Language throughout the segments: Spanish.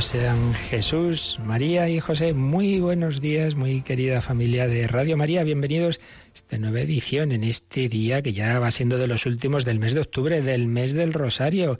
Sean Jesús, María y José. Muy buenos días, muy querida familia de Radio María. Bienvenidos a esta nueva edición en este día que ya va siendo de los últimos del mes de octubre, del mes del Rosario,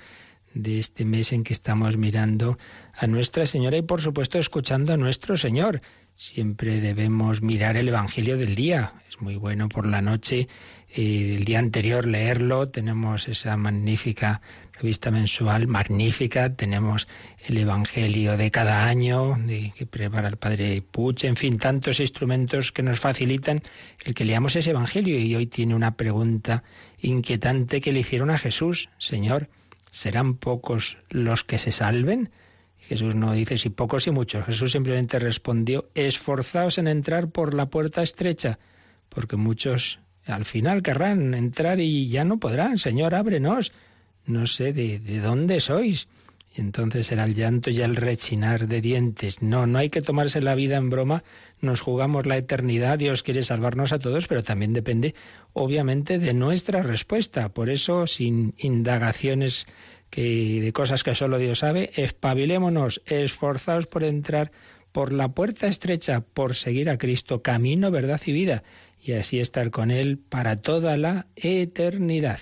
de este mes en que estamos mirando a Nuestra Señora y por supuesto escuchando a nuestro Señor. Siempre debemos mirar el Evangelio del día. Es muy bueno por la noche, eh, el día anterior leerlo. Tenemos esa magnífica revista mensual, magnífica. Tenemos el Evangelio de cada año, de, que prepara el Padre Puch. En fin, tantos instrumentos que nos facilitan el que leamos ese Evangelio. Y hoy tiene una pregunta inquietante que le hicieron a Jesús. Señor, ¿serán pocos los que se salven? Jesús no dice si pocos y muchos. Jesús simplemente respondió, esforzaos en entrar por la puerta estrecha, porque muchos al final querrán entrar y ya no podrán. Señor, ábrenos. No sé de, de dónde sois. Y entonces será el llanto y el rechinar de dientes. No, no hay que tomarse la vida en broma. Nos jugamos la eternidad. Dios quiere salvarnos a todos, pero también depende, obviamente, de nuestra respuesta. Por eso, sin indagaciones que de cosas que solo Dios sabe, espabilémonos, esforzaos por entrar por la puerta estrecha, por seguir a Cristo, camino, verdad y vida, y así estar con Él para toda la eternidad.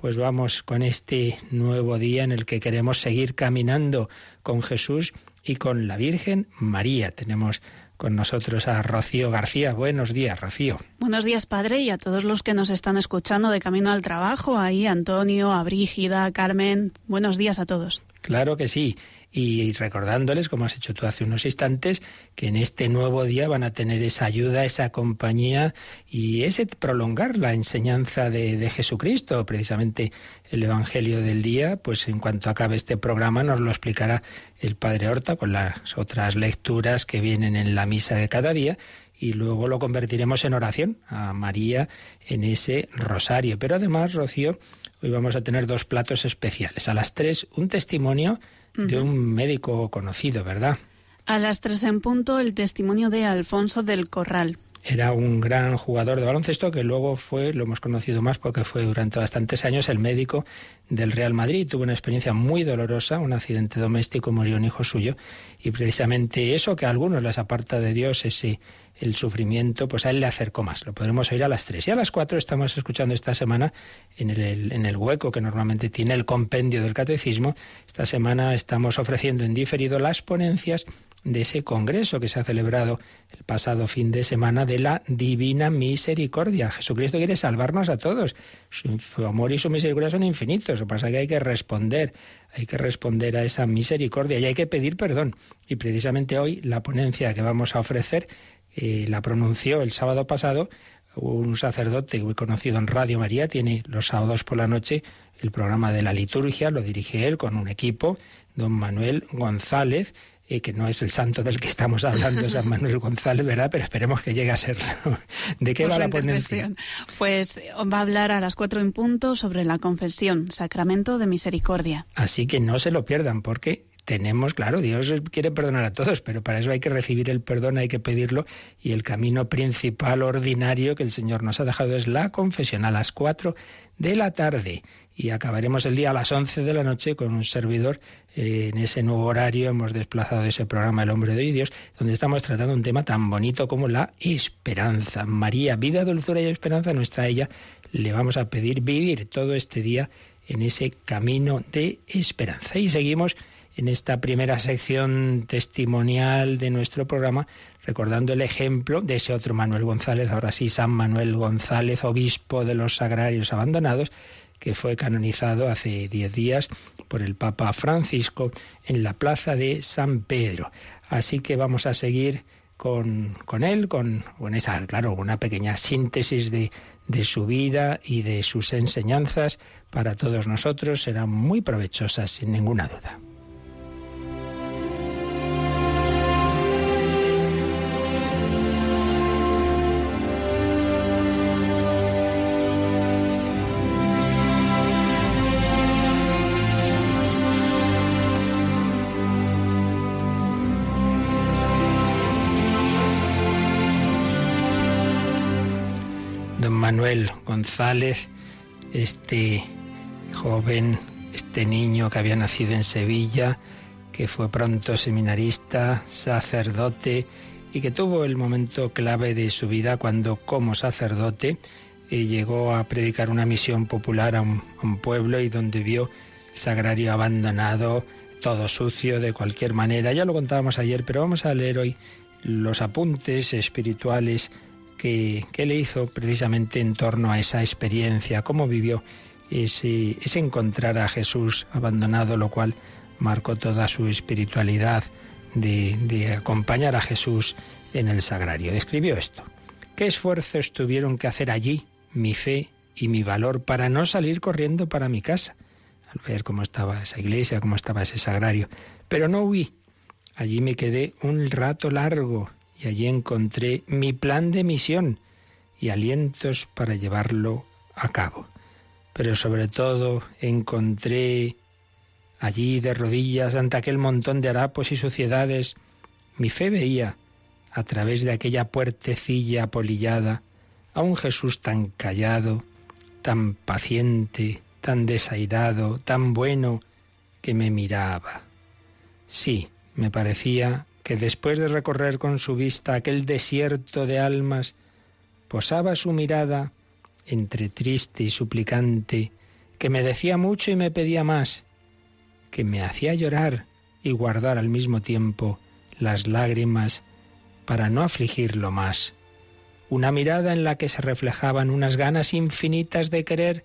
Pues vamos con este nuevo día en el que queremos seguir caminando con Jesús y con la Virgen María. Tenemos con nosotros a Rocío García. Buenos días, Rocío. Buenos días, padre, y a todos los que nos están escuchando de camino al trabajo. Ahí, Antonio, a Brígida, Carmen. Buenos días a todos. Claro que sí y recordándoles, como has hecho tú hace unos instantes, que en este nuevo día van a tener esa ayuda, esa compañía y ese prolongar la enseñanza de, de, Jesucristo. Precisamente el Evangelio del día, pues en cuanto acabe este programa nos lo explicará el Padre Horta con las otras lecturas que vienen en la misa de cada día y luego lo convertiremos en oración a María en ese rosario. Pero además, Rocío, hoy vamos a tener dos platos especiales. A las tres, un testimonio de un médico conocido, ¿verdad? A las tres en punto, el testimonio de Alfonso del Corral. Era un gran jugador de baloncesto que luego fue, lo hemos conocido más porque fue durante bastantes años el médico del Real Madrid. Tuvo una experiencia muy dolorosa, un accidente doméstico, murió un hijo suyo y precisamente eso que a algunos les aparta de Dios, ese el sufrimiento, pues a él le acercó más. Lo podremos oír a las tres. Y a las cuatro estamos escuchando esta semana en el, en el hueco que normalmente tiene el compendio del catecismo. Esta semana estamos ofreciendo en diferido las ponencias de ese congreso que se ha celebrado el pasado fin de semana de la Divina Misericordia. Jesucristo quiere salvarnos a todos. Su, amor y su misericordia son infinitos. Lo que pasa es que hay que responder, hay que responder a esa misericordia y hay que pedir perdón. Y precisamente hoy la ponencia que vamos a ofrecer eh, la pronunció el sábado pasado un sacerdote muy conocido en Radio María, tiene los sábados por la noche el programa de la liturgia, lo dirige él con un equipo, don Manuel González, eh, que no es el santo del que estamos hablando, San Manuel González, ¿verdad? Pero esperemos que llegue a serlo. ¿De qué va la ponencia? Pues va a hablar a las cuatro en punto sobre la confesión, sacramento de misericordia. Así que no se lo pierdan, porque tenemos, claro, Dios quiere perdonar a todos, pero para eso hay que recibir el perdón, hay que pedirlo, y el camino principal, ordinario que el Señor nos ha dejado es la confesión a las cuatro de la tarde. Y acabaremos el día a las once de la noche con un servidor. Eh, en ese nuevo horario hemos desplazado ese programa El hombre de hoy Dios, donde estamos tratando un tema tan bonito como la esperanza. María, vida, dulzura y esperanza, nuestra ella, le vamos a pedir vivir todo este día en ese camino de esperanza. Y seguimos en esta primera sección testimonial de nuestro programa, recordando el ejemplo de ese otro Manuel González, ahora sí San Manuel González, obispo de los sagrarios abandonados, que fue canonizado hace diez días por el Papa Francisco en la plaza de San Pedro. Así que vamos a seguir con, con él, con, esa, claro, una pequeña síntesis de, de su vida y de sus enseñanzas para todos nosotros. Serán muy provechosas, sin ninguna duda. Manuel González, este joven, este niño que había nacido en Sevilla, que fue pronto seminarista, sacerdote y que tuvo el momento clave de su vida cuando como sacerdote eh, llegó a predicar una misión popular a un, a un pueblo y donde vio el sagrario abandonado, todo sucio de cualquier manera. Ya lo contábamos ayer, pero vamos a leer hoy los apuntes espirituales que, le hizo precisamente en torno a esa experiencia, cómo vivió ese, ese encontrar a Jesús abandonado, lo cual marcó toda su espiritualidad de, de acompañar a Jesús en el sagrario. Escribió esto. ¿Qué esfuerzos tuvieron que hacer allí mi fe y mi valor para no salir corriendo para mi casa? Al ver cómo estaba esa iglesia, cómo estaba ese sagrario. Pero no huí. Allí me quedé un rato largo y allí encontré mi plan de misión y alientos para llevarlo a cabo. Pero sobre todo encontré allí de rodillas ante aquel montón de harapos y suciedades, mi fe veía, a través de aquella puertecilla apolillada, a un Jesús tan callado, tan paciente, tan desairado, tan bueno, que me miraba. Sí, me parecía que después de recorrer con su vista aquel desierto de almas, posaba su mirada entre triste y suplicante, que me decía mucho y me pedía más, que me hacía llorar y guardar al mismo tiempo las lágrimas para no afligirlo más. Una mirada en la que se reflejaban unas ganas infinitas de querer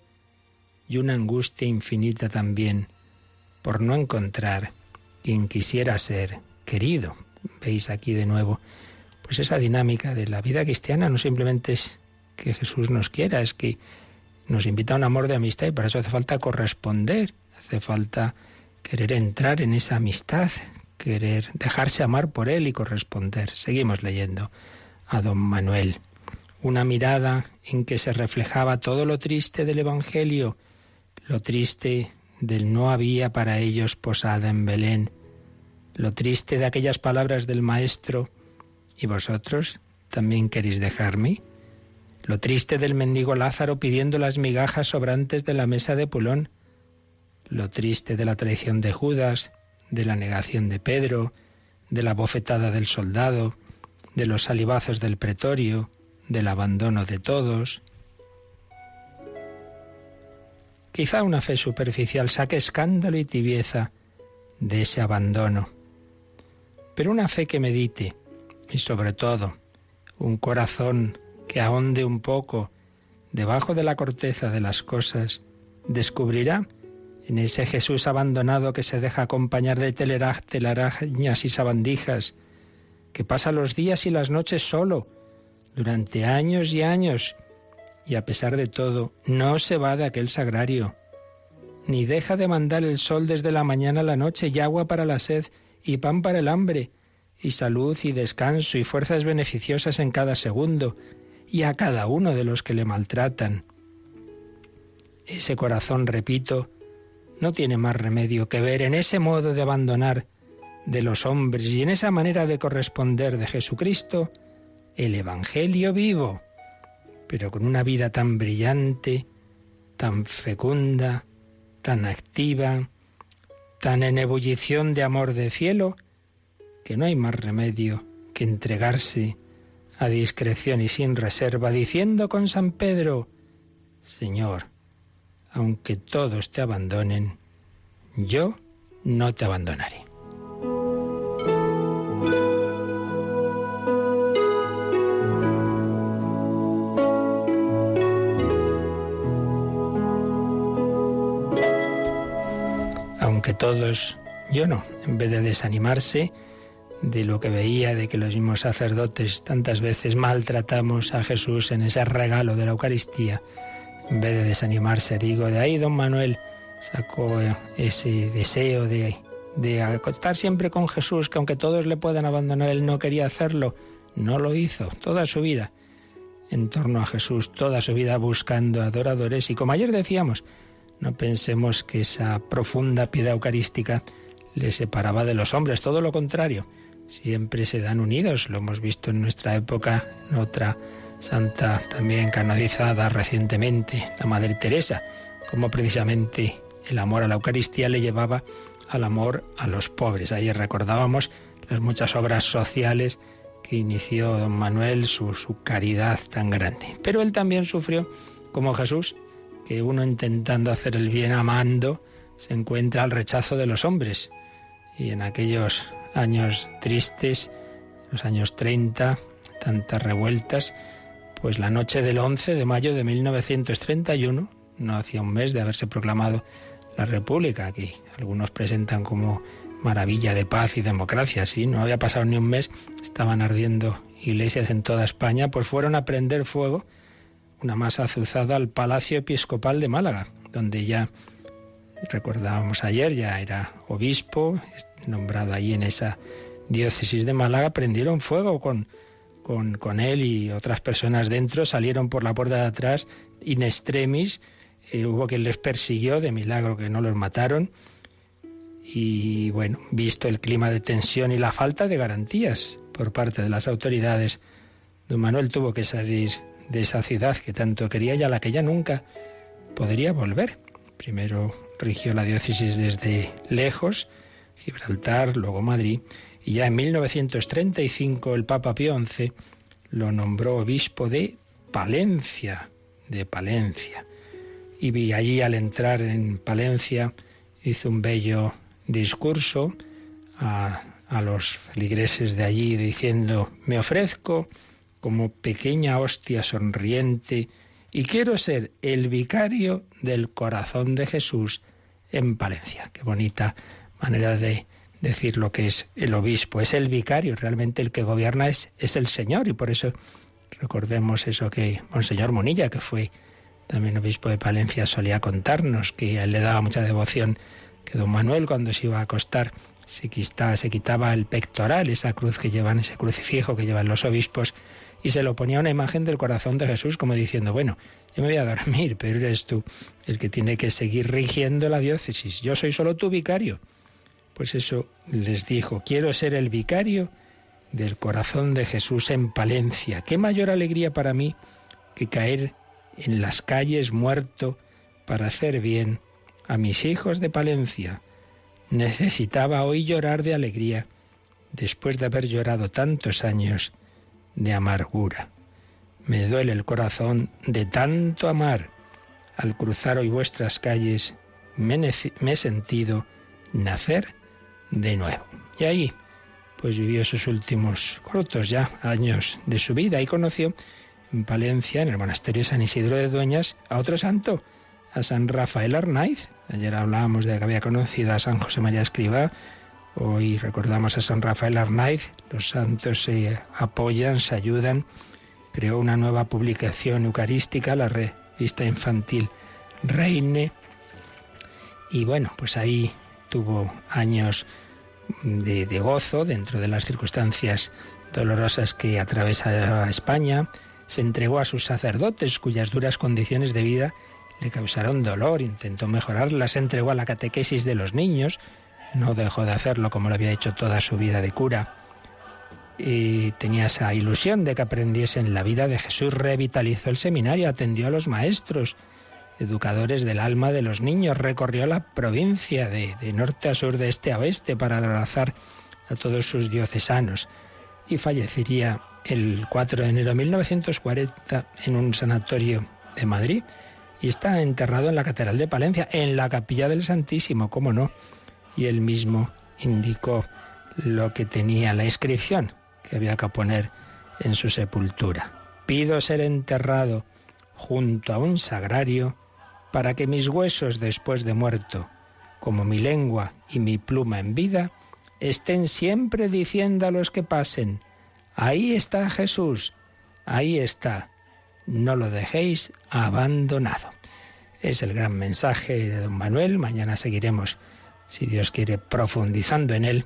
y una angustia infinita también por no encontrar quien quisiera ser querido veis aquí de nuevo, pues esa dinámica de la vida cristiana no simplemente es que Jesús nos quiera, es que nos invita a un amor de amistad y para eso hace falta corresponder, hace falta querer entrar en esa amistad, querer dejarse amar por Él y corresponder. Seguimos leyendo a don Manuel. Una mirada en que se reflejaba todo lo triste del Evangelio, lo triste del no había para ellos posada en Belén, lo triste de aquellas palabras del Maestro, ¿y vosotros también queréis dejarme? Lo triste del mendigo Lázaro pidiendo las migajas sobrantes de la mesa de Pulón, lo triste de la traición de Judas, de la negación de Pedro, de la bofetada del soldado, de los salivazos del pretorio, del abandono de todos. Quizá una fe superficial saque escándalo y tibieza de ese abandono pero una fe que medite y sobre todo un corazón que ahonde un poco debajo de la corteza de las cosas, descubrirá en ese Jesús abandonado que se deja acompañar de telarañas y sabandijas, que pasa los días y las noches solo, durante años y años, y a pesar de todo, no se va de aquel sagrario, ni deja de mandar el sol desde la mañana a la noche y agua para la sed, y pan para el hambre, y salud y descanso y fuerzas beneficiosas en cada segundo, y a cada uno de los que le maltratan. Ese corazón, repito, no tiene más remedio que ver en ese modo de abandonar de los hombres y en esa manera de corresponder de Jesucristo el Evangelio vivo, pero con una vida tan brillante, tan fecunda, tan activa, tan en ebullición de amor de cielo, que no hay más remedio que entregarse a discreción y sin reserva, diciendo con San Pedro, Señor, aunque todos te abandonen, yo no te abandonaré. Todos, yo no, en vez de desanimarse, de lo que veía, de que los mismos sacerdotes tantas veces maltratamos a Jesús en ese regalo de la Eucaristía. En vez de desanimarse, digo, de ahí don Manuel sacó ese deseo de, de acostar siempre con Jesús, que aunque todos le puedan abandonar, él no quería hacerlo. No lo hizo toda su vida en torno a Jesús, toda su vida buscando adoradores. Y como ayer decíamos, no pensemos que esa profunda piedad eucarística le separaba de los hombres, todo lo contrario siempre se dan unidos. Lo hemos visto en nuestra época, en otra santa también canonizada recientemente, la Madre Teresa, como precisamente el amor a la Eucaristía le llevaba al amor a los pobres. Ayer recordábamos las muchas obras sociales que inició don Manuel, su, su caridad tan grande. Pero él también sufrió, como Jesús, que uno intentando hacer el bien amando, se encuentra al rechazo de los hombres. Y en aquellos años tristes, los años 30, tantas revueltas, pues la noche del 11 de mayo de 1931, no hacía un mes de haberse proclamado la República, que algunos presentan como maravilla de paz y democracia, sí, no había pasado ni un mes, estaban ardiendo iglesias en toda España, pues fueron a prender fuego una masa azuzada al Palacio Episcopal de Málaga, donde ya recordábamos ayer, ya era obispo, nombrado ahí en esa diócesis de Málaga, prendieron fuego con, con, con él y otras personas dentro, salieron por la puerta de atrás in extremis, eh, hubo quien les persiguió, de milagro que no los mataron, y bueno, visto el clima de tensión y la falta de garantías por parte de las autoridades, don Manuel tuvo que salir de esa ciudad que tanto quería y a la que ya nunca podría volver. Primero rigió la diócesis desde lejos, Gibraltar, luego Madrid, y ya en 1935 el Papa Pío XI lo nombró obispo de Palencia, de Palencia. Y vi allí al entrar en Palencia hizo un bello discurso a, a los feligreses de allí diciendo, me ofrezco como pequeña hostia sonriente y quiero ser el vicario del corazón de Jesús en Palencia. Qué bonita manera de decir lo que es el obispo. Es el vicario, realmente el que gobierna es, es el Señor y por eso recordemos eso que Monseñor Monilla, que fue también obispo de Palencia, solía contarnos, que a él le daba mucha devoción, que don Manuel cuando se iba a acostar se quitaba, se quitaba el pectoral, esa cruz que llevan, ese crucifijo que llevan los obispos, y se lo ponía una imagen del corazón de Jesús como diciendo, bueno, yo me voy a dormir, pero eres tú el que tiene que seguir rigiendo la diócesis, yo soy solo tu vicario. Pues eso les dijo, quiero ser el vicario del corazón de Jesús en Palencia. Qué mayor alegría para mí que caer en las calles muerto para hacer bien a mis hijos de Palencia. Necesitaba hoy llorar de alegría después de haber llorado tantos años de amargura. Me duele el corazón de tanto amar. Al cruzar hoy vuestras calles me, he sentido nacer de nuevo. Y ahí, pues vivió sus últimos cortos ya años de su vida y conoció en Palencia, en el monasterio San Isidro de Dueñas, a otro santo, a San Rafael Arnaiz. Ayer hablábamos de que había conocido a San José María Escriba, Hoy recordamos a San Rafael Arnaiz, los santos se apoyan, se ayudan. Creó una nueva publicación eucarística, la revista infantil Reine. Y bueno, pues ahí tuvo años de, gozo dentro de las circunstancias dolorosas que atravesaba España. Se entregó a sus sacerdotes cuyas duras condiciones de vida le causaron dolor, intentó mejorarlas, se entregó a la catequesis de los niños, no dejó de hacerlo como lo había hecho toda su vida de cura. Y tenía esa ilusión de que aprendiesen la vida de Jesús, revitalizó el seminario, atendió a los maestros, educadores del alma de los niños, recorrió la provincia de, de norte a sur, de este a oeste, para abrazar a todos sus diocesanos. Y fallecería el 4 de enero de 1940 en un sanatorio de Madrid y está enterrado en la Catedral de Palencia, en la Capilla del Santísimo, cómo no y él mismo indicó lo que tenía la inscripción que había que poner en su sepultura. Pido ser enterrado junto a un sagrario para que mis huesos después de muerto, como mi lengua y mi pluma en vida, estén siempre diciendo a los que pasen, ahí está Jesús, ahí está, no lo dejéis abandonado. Es el gran mensaje de don Manuel, mañana seguiremos si Dios quiere, profundizando en él.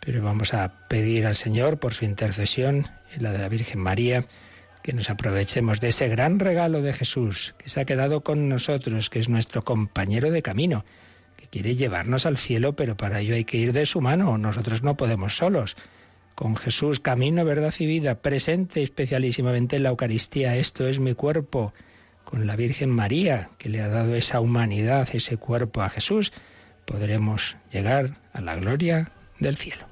Pero vamos a pedir al Señor por su intercesión y la de la Virgen María, que nos aprovechemos de ese gran regalo de Jesús que se ha quedado con nosotros, que es nuestro compañero de camino, que quiere llevarnos al cielo, pero para ello hay que ir de su mano. Nosotros no podemos solos. con Jesús, camino, verdad y vida, presente especialísimamente en la Eucaristía. Esto es mi cuerpo, con la Virgen María, que le ha dado esa humanidad, ese cuerpo a Jesús, podremos llegar a la gloria del cielo.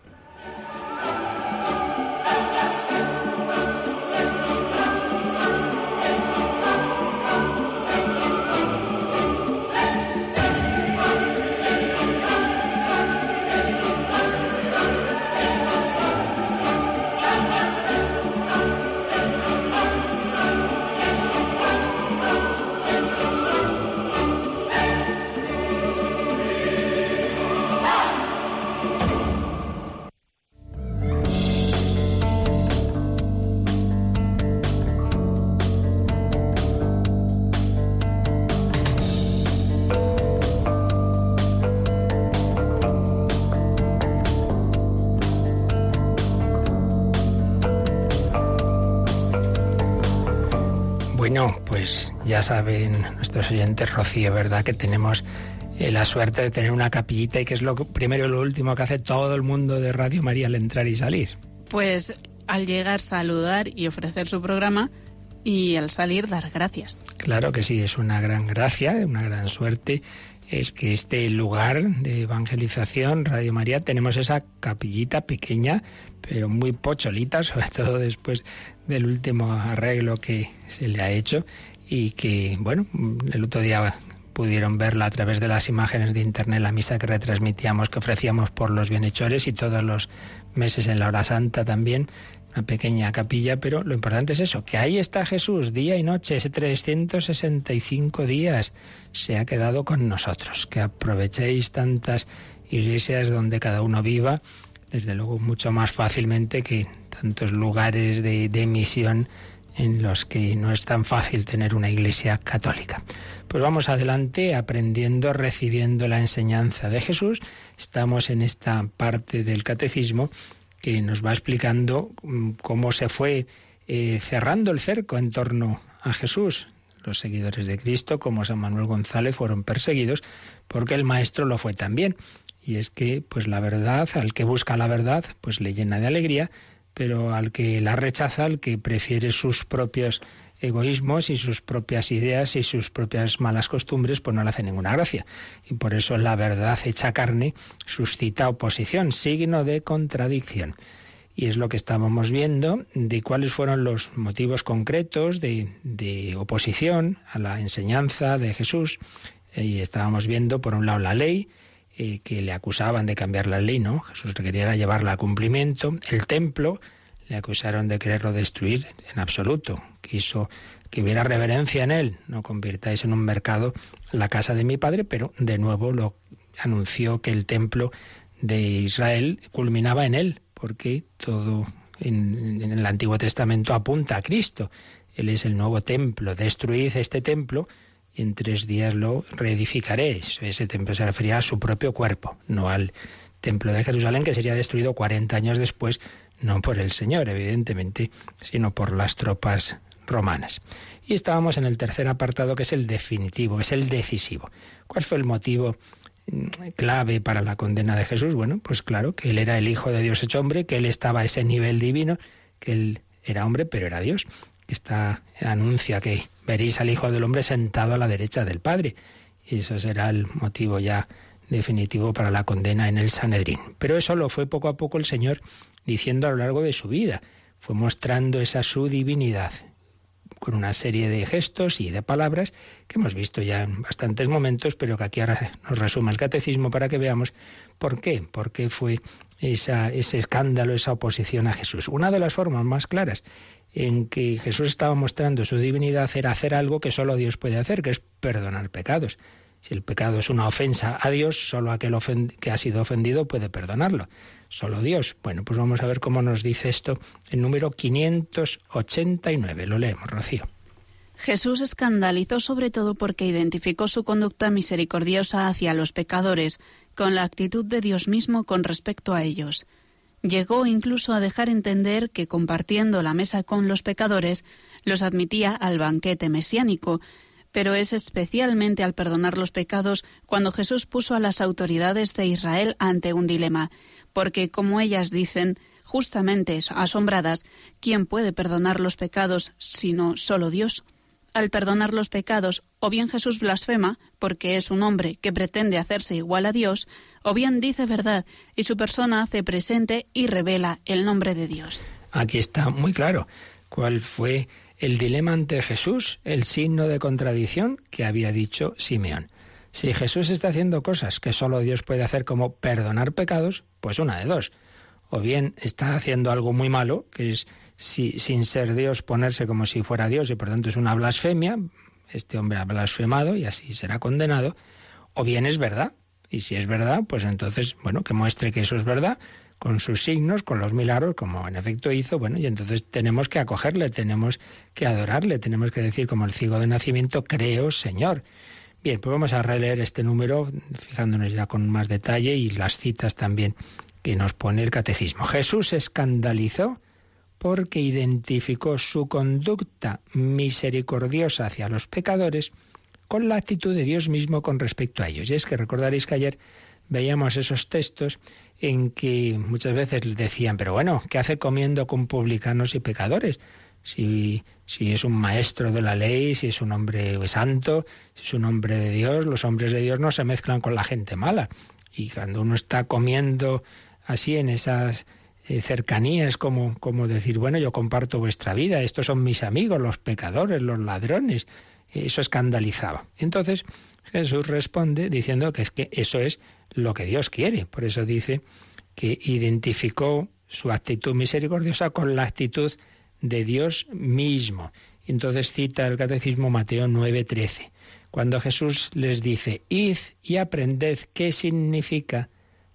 Ya saben nuestros oyentes, Rocío, ¿verdad? Que tenemos eh, la suerte de tener una capillita y que es lo primero y lo último que hace todo el mundo de Radio María al entrar y salir. Pues al llegar saludar y ofrecer su programa y al salir dar gracias. Claro que sí, es una gran gracia, una gran suerte el que este lugar de evangelización, Radio María, tenemos esa capillita pequeña, pero muy pocholita, sobre todo después del último arreglo que se le ha hecho y que, bueno, el otro día pudieron verla a través de las imágenes de internet, la misa que retransmitíamos, que ofrecíamos por los bienhechores y todos los meses en la hora santa también, una pequeña capilla, pero lo importante es eso, que ahí está Jesús día y noche, ese 365 días se ha quedado con nosotros, que aprovechéis tantas iglesias donde cada uno viva, desde luego mucho más fácilmente que tantos lugares de, de misión en los que no es tan fácil tener una iglesia católica. Pues vamos adelante aprendiendo, recibiendo la enseñanza de Jesús. Estamos en esta parte del catecismo que nos va explicando mm, cómo se fue eh, cerrando el cerco en torno a Jesús. Los seguidores de Cristo, como San Manuel González, fueron perseguidos porque el maestro lo fue también. Y es que, pues la verdad, al que busca la verdad, pues le llena de alegría, pero al que la rechaza, al que prefiere sus propios egoísmos y sus propias ideas y sus propias malas costumbres, pues no le hace ninguna gracia. Y por eso la verdad hecha carne suscita oposición, signo de contradicción. Y es lo que estábamos viendo de cuáles fueron los motivos concretos de, de oposición a la enseñanza de Jesús. Y estábamos viendo, por un lado, la ley, eh, que le acusaban de cambiar la ley, ¿no? Jesús quería llevarla a cumplimiento. El templo le acusaron de quererlo destruir en absoluto. Quiso que hubiera reverencia en él. No convirtáis en un mercado la casa de mi padre, pero de nuevo lo anunció que el templo de Israel culminaba en él, porque todo en, en el Antiguo Testamento apunta a Cristo. Él es el nuevo templo. Destruid este templo y en tres días lo reedificaré. Ese templo se refería a su propio cuerpo, no al templo de Jerusalén, que sería destruido 40 años después, no por el Señor, evidentemente, sino por las tropas romanas. Y estábamos en el tercer apartado, que es el definitivo, es el decisivo. ¿Cuál fue el motivo mm, clave para la condena de Jesús? Bueno, pues claro, que él era el Hijo de Dios hecho hombre, que él estaba a ese nivel divino, que él era hombre, pero era Dios. Esta anuncia que veréis al Hijo del Hombre sentado a la derecha del Padre. Y eso será el motivo ya definitivo para la condena en el Sanedrín. Pero eso lo fue poco a poco el Señor diciendo a lo largo de su vida. Fue mostrando esa su divinidad con una serie de gestos y de palabras que hemos visto ya en bastantes momentos, pero que aquí ahora nos resume el catecismo para que veamos por qué, por qué fue esa, ese escándalo, esa oposición a Jesús. Una de las formas más claras en que Jesús estaba mostrando su divinidad era hacer algo que solo Dios puede hacer, que es perdonar pecados. Si el pecado es una ofensa a Dios, solo aquel que ha sido ofendido puede perdonarlo. Solo Dios. Bueno, pues vamos a ver cómo nos dice esto el número 589. Lo leemos, Rocío. Jesús escandalizó sobre todo porque identificó su conducta misericordiosa hacia los pecadores con la actitud de Dios mismo con respecto a ellos. Llegó incluso a dejar entender que compartiendo la mesa con los pecadores los admitía al banquete mesiánico, pero es especialmente al perdonar los pecados cuando Jesús puso a las autoridades de Israel ante un dilema, porque, como ellas dicen, justamente asombradas, ¿quién puede perdonar los pecados sino solo Dios? Al perdonar los pecados, o bien Jesús blasfema, porque es un hombre que pretende hacerse igual a Dios, o bien dice verdad y su persona hace presente y revela el nombre de Dios. Aquí está muy claro cuál fue el dilema ante Jesús, el signo de contradicción que había dicho Simeón. Si Jesús está haciendo cosas que solo Dios puede hacer como perdonar pecados, pues una de dos. O bien está haciendo algo muy malo, que es si, sin ser Dios ponerse como si fuera Dios y por tanto es una blasfemia, este hombre ha blasfemado y así será condenado, o bien es verdad. Y si es verdad, pues entonces, bueno, que muestre que eso es verdad, con sus signos, con los milagros, como en efecto hizo, bueno, y entonces tenemos que acogerle, tenemos que adorarle, tenemos que decir como el ciego de nacimiento, creo, Señor. Bien, pues vamos a releer este número, fijándonos ya con más detalle y las citas también que nos pone el catecismo. Jesús escandalizó porque identificó su conducta misericordiosa hacia los pecadores con la actitud de Dios mismo con respecto a ellos. Y es que recordaréis que ayer veíamos esos textos en que muchas veces decían, pero bueno, ¿qué hace comiendo con publicanos y pecadores? Si, si es un maestro de la ley, si es un hombre santo, si es un hombre de Dios, los hombres de Dios no se mezclan con la gente mala. Y cuando uno está comiendo así en esas eh, cercanía, es como, como decir, bueno, yo comparto vuestra vida, estos son mis amigos, los pecadores, los ladrones. Eso escandalizaba. Entonces Jesús responde diciendo que es que eso es lo que Dios quiere. Por eso dice que identificó su actitud misericordiosa con la actitud de Dios mismo. Entonces cita el Catecismo Mateo 9:13, cuando Jesús les dice, id y aprended qué significa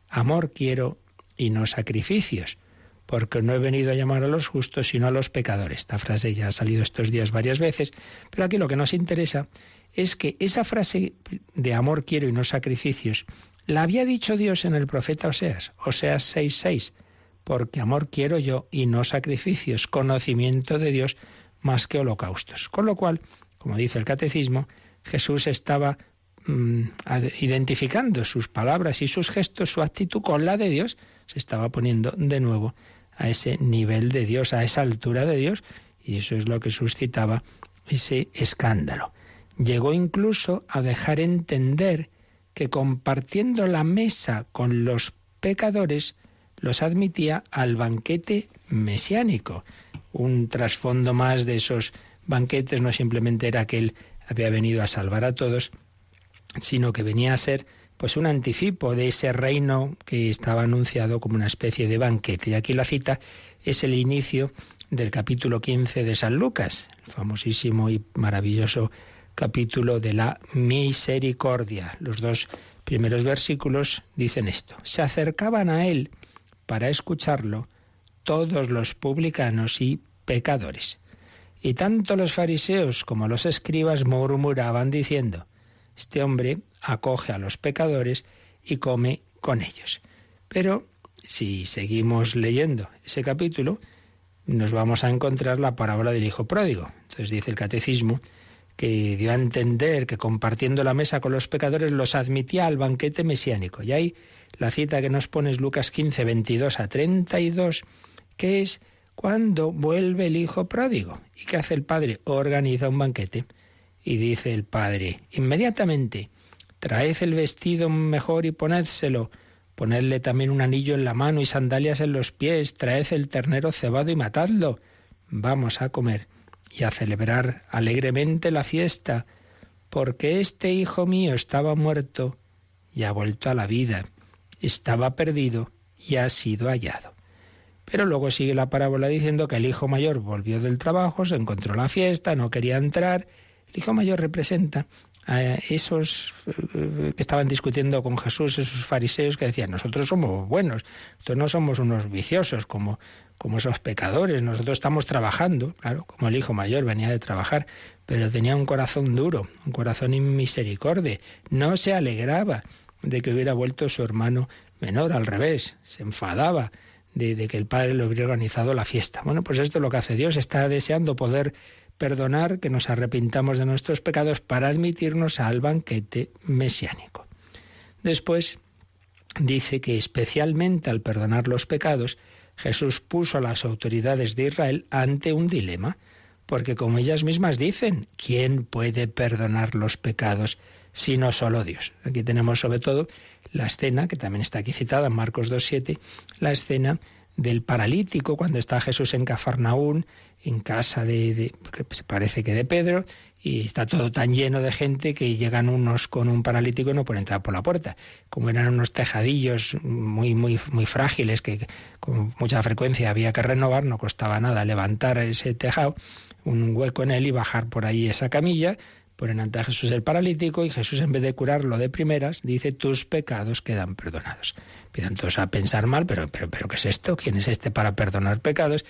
amor quiero y no sacrificios porque no he venido a llamar a los justos, sino a los pecadores. Esta frase ya ha salido estos días varias veces, pero aquí lo que nos interesa es que esa frase de amor quiero y no sacrificios la había dicho Dios en el profeta Oseas, Oseas 6:6, porque amor quiero yo y no sacrificios, conocimiento de Dios más que holocaustos. Con lo cual, como dice el catecismo, Jesús estaba mm, identificando sus palabras y sus gestos, su actitud con la de Dios, se estaba poniendo de nuevo a ese nivel de Dios, a esa altura de Dios, y eso es lo que suscitaba ese escándalo. Llegó incluso a dejar entender que compartiendo la mesa con los pecadores, los admitía al banquete mesiánico. Un trasfondo más de esos banquetes no simplemente era que él había venido a salvar a todos, sino que venía a ser pues un anticipo de ese reino que estaba anunciado como una especie de banquete. Y aquí la cita es el inicio del capítulo 15 de San Lucas, el famosísimo y maravilloso capítulo de la misericordia. Los dos primeros versículos dicen esto. Se acercaban a él para escucharlo todos los publicanos y pecadores. Y tanto los fariseos como los escribas murmuraban diciendo, este hombre acoge a los pecadores y come con ellos. Pero si seguimos leyendo ese capítulo, nos vamos a encontrar la parábola del Hijo Pródigo. Entonces dice el catecismo que dio a entender que compartiendo la mesa con los pecadores los admitía al banquete mesiánico. Y ahí la cita que nos pone es Lucas 15, 22 a 32, que es cuando vuelve el Hijo Pródigo. ¿Y qué hace el Padre? Organiza un banquete. Y dice el Padre, inmediatamente, traed el vestido mejor y ponédselo, ponedle también un anillo en la mano y sandalias en los pies, traed el ternero cebado y matadlo. Vamos a comer y a celebrar alegremente la fiesta, porque este hijo mío estaba muerto y ha vuelto a la vida, estaba perdido y ha sido hallado. Pero luego sigue la parábola diciendo que el hijo mayor volvió del trabajo, se encontró la fiesta, no quería entrar el hijo mayor representa a esos eh, que estaban discutiendo con Jesús, esos fariseos que decían, nosotros somos buenos, nosotros no somos unos viciosos como, como esos pecadores, nosotros estamos trabajando, claro, como el hijo mayor venía de trabajar, pero tenía un corazón duro, un corazón inmisericordia, no se alegraba de que hubiera vuelto su hermano menor, al revés, se enfadaba de, de que el padre le hubiera organizado la fiesta. Bueno, pues esto es lo que hace Dios, está deseando poder perdonar, que nos arrepintamos de nuestros pecados para admitirnos al banquete mesiánico. Después dice que especialmente al perdonar los pecados, Jesús puso a las autoridades de Israel ante un dilema, porque como ellas mismas dicen, ¿quién puede perdonar los pecados sino solo Dios? Aquí tenemos sobre todo la escena, que también está aquí citada en Marcos 2.7, la escena del paralítico cuando está Jesús en Cafarnaún, en casa de, de, parece que de Pedro, y está todo tan lleno de gente que llegan unos con un paralítico y no pueden entrar por la puerta. Como eran unos tejadillos muy, muy, muy frágiles que con mucha frecuencia había que renovar, no costaba nada levantar ese tejado, un hueco en él y bajar por ahí esa camilla, ponen ante Jesús el paralítico y Jesús en vez de curarlo de primeras dice tus pecados quedan perdonados. Empiezan todos a pensar mal, pero, pero, pero ¿qué es esto? ¿Quién es este para perdonar pecados?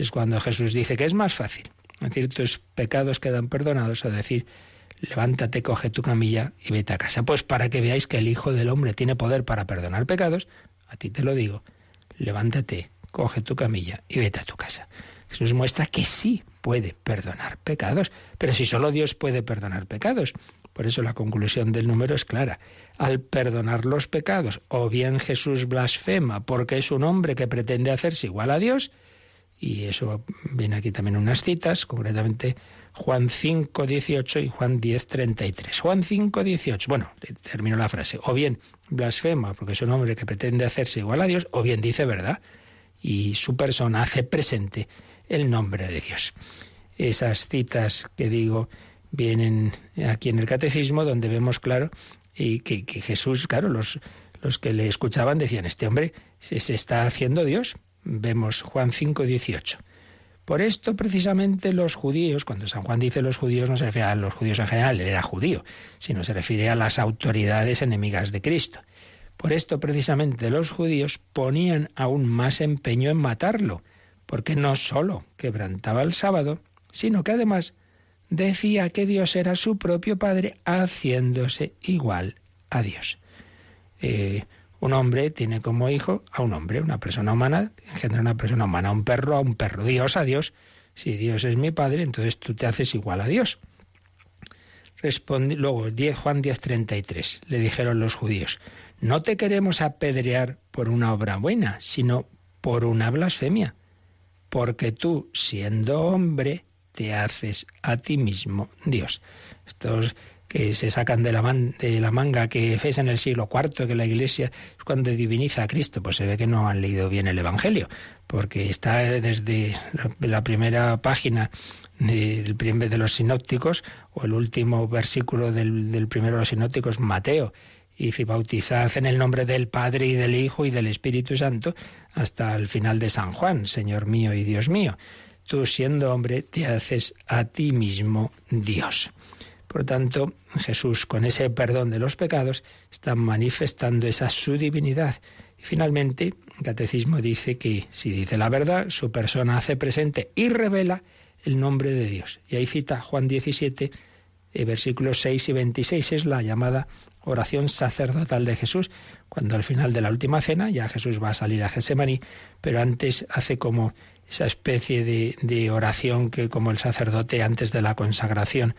Es cuando Jesús dice que es más fácil decir tus pecados quedan perdonados o decir levántate, coge tu camilla y vete a casa. Pues para que veáis que el Hijo del Hombre tiene poder para perdonar pecados, a ti te lo digo, levántate, coge tu camilla y vete a tu casa. Jesús muestra que sí puede perdonar pecados, pero si solo Dios puede perdonar pecados. Por eso la conclusión del número es clara. Al perdonar los pecados, o bien Jesús blasfema porque es un hombre que pretende hacerse igual a Dios, y eso viene aquí también unas citas, concretamente Juan 5, 18 y Juan 10, 33. Juan 5, 18, bueno, termino la frase, o bien blasfema porque es un hombre que pretende hacerse igual a Dios, o bien dice verdad y su persona hace presente el nombre de Dios. Esas citas que digo vienen aquí en el catecismo donde vemos claro y que, Jesús, claro, los, los que le escuchaban decían, este hombre se, se está haciendo Dios. Vemos Juan 5, 18. Por esto, precisamente, los judíos, cuando San Juan dice los judíos, no se refiere a los judíos en general, él era judío, sino se refiere a las autoridades enemigas de Cristo. Por esto, precisamente, los judíos ponían aún más empeño en matarlo, porque no sólo quebrantaba el sábado, sino que además decía que Dios era su propio Padre, haciéndose igual a Dios. Eh, un hombre tiene como hijo a un hombre, una persona humana, engendra una persona humana, a un perro, a un perro, Dios a Dios. Si Dios es mi Padre, entonces tú te haces igual a Dios. Responde, luego, 10, Juan 10:33, le dijeron los judíos, no te queremos apedrear por una obra buena, sino por una blasfemia porque tú, siendo hombre, te haces a ti mismo Dios. Que se sacan de la, de la manga que es en el siglo IV, que la Iglesia es cuando diviniza a Cristo, pues se ve que no han leído bien el Evangelio, porque está desde la primera página del primer de los sinópticos o el último versículo del, del primero de los sinópticos, Mateo, y si bautizad en el nombre del Padre y del Hijo y del Espíritu Santo hasta el final de San Juan, Señor mío y Dios mío. Tú siendo hombre te haces a ti mismo Dios. Por tanto, Jesús, con ese perdón de los pecados, está manifestando esa su divinidad. Y finalmente, el catecismo dice que si dice la verdad, su persona hace presente y revela el nombre de Dios. Y ahí cita Juan 17, eh, versículos 6 y 26, es la llamada oración sacerdotal de Jesús, cuando al final de la última cena ya Jesús va a salir a Gesemaní, pero antes hace como esa especie de oración que como el sacerdote antes de la consagración